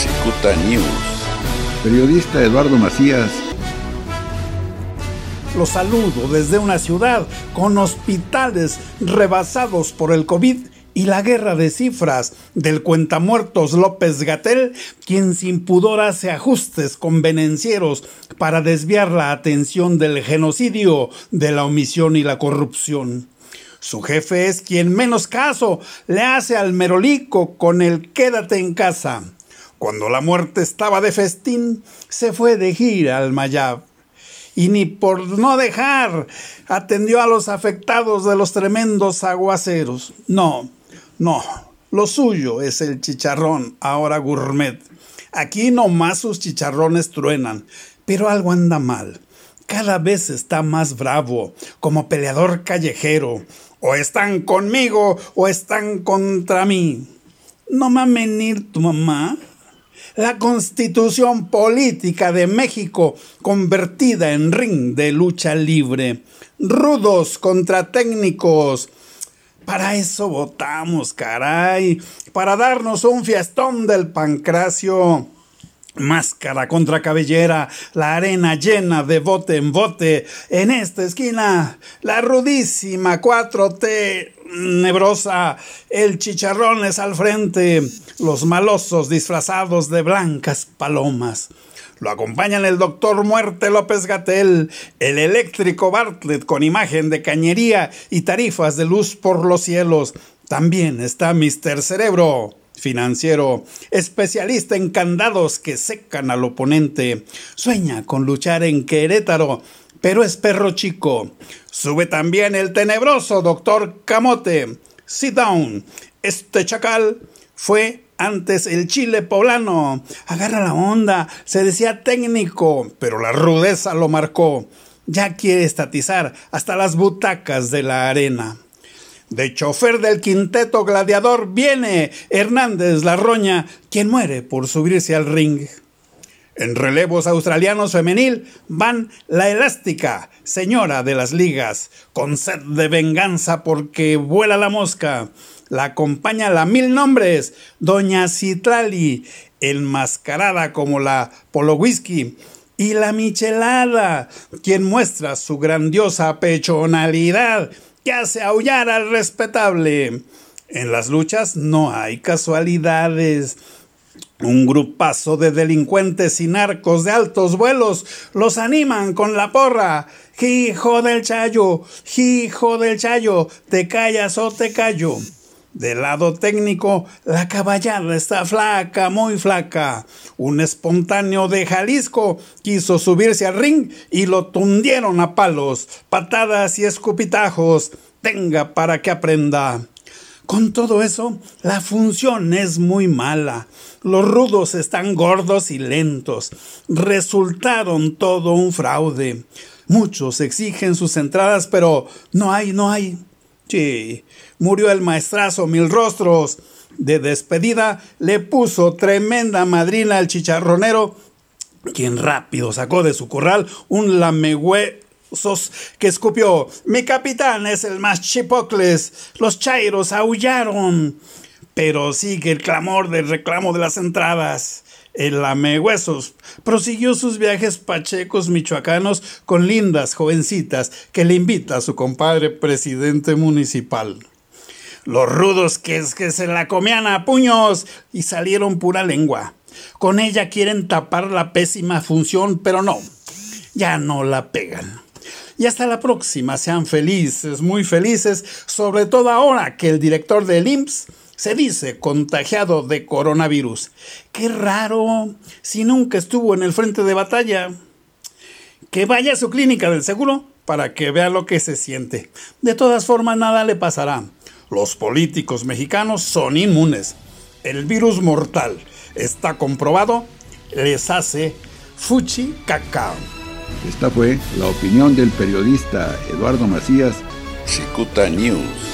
Cicuta News. Periodista Eduardo Macías. Los saludo desde una ciudad con hospitales rebasados por el COVID y la guerra de cifras del cuentamuertos López Gatel, quien sin pudor hace ajustes convenencieros para desviar la atención del genocidio, de la omisión y la corrupción. Su jefe es quien menos caso le hace al merolico con el quédate en casa. Cuando la muerte estaba de festín, se fue de gira al Mayab. Y ni por no dejar atendió a los afectados de los tremendos aguaceros. No, no, lo suyo es el chicharrón, ahora gourmet. Aquí nomás sus chicharrones truenan, pero algo anda mal. Cada vez está más bravo, como peleador callejero. O están conmigo o están contra mí. ¿No va a venir tu mamá? La constitución política de México convertida en ring de lucha libre. Rudos contra técnicos. Para eso votamos, caray. Para darnos un fiestón del pancracio. Máscara contra cabellera, la arena llena de bote en bote. En esta esquina, la rudísima 4T nebrosa, el chicharrón es al frente, los malosos disfrazados de blancas palomas. Lo acompañan el doctor Muerte López Gatel, el eléctrico Bartlett con imagen de cañería y tarifas de luz por los cielos. También está Mr. Cerebro financiero, especialista en candados que secan al oponente. Sueña con luchar en Querétaro, pero es perro chico. Sube también el tenebroso doctor Camote. Sit down. Este chacal fue antes el chile poblano. Agarra la onda. Se decía técnico, pero la rudeza lo marcó. Ya quiere estatizar hasta las butacas de la arena. De chofer del quinteto gladiador viene Hernández La Roña, quien muere por subirse al ring. En relevos australianos femenil van la elástica, señora de las ligas, con sed de venganza porque vuela la mosca. La acompaña la mil nombres, Doña Citlali, enmascarada como la Polo Whisky, y la Michelada, quien muestra su grandiosa pechonalidad que hace aullar al respetable. En las luchas no hay casualidades. Un grupazo de delincuentes y narcos de altos vuelos los animan con la porra. Hijo del chayo, hijo del chayo, te callas o te callo. Del lado técnico, la caballada está flaca, muy flaca. Un espontáneo de Jalisco quiso subirse al ring y lo tundieron a palos, patadas y escupitajos. Tenga para que aprenda. Con todo eso, la función es muy mala. Los rudos están gordos y lentos. Resultaron todo un fraude. Muchos exigen sus entradas, pero no hay, no hay. Sí, murió el maestrazo Mil Rostros. De despedida le puso tremenda madrina al chicharronero, quien rápido sacó de su corral un lamehuesos que escupió. Mi capitán es el más chipocles. Los chairos aullaron. Pero sigue el clamor del reclamo de las entradas. El lamehuesos prosiguió sus viajes pachecos michoacanos con lindas jovencitas que le invita a su compadre presidente municipal. Los rudos que es que se la comían a puños y salieron pura lengua. Con ella quieren tapar la pésima función, pero no, ya no la pegan. Y hasta la próxima, sean felices, muy felices, sobre todo ahora que el director del IMSS se dice contagiado de coronavirus. Qué raro, si nunca estuvo en el frente de batalla. Que vaya a su clínica del seguro para que vea lo que se siente. De todas formas, nada le pasará. Los políticos mexicanos son inmunes. El virus mortal está comprobado, les hace fuchi cacao. Esta fue la opinión del periodista Eduardo Macías. Cicuta News.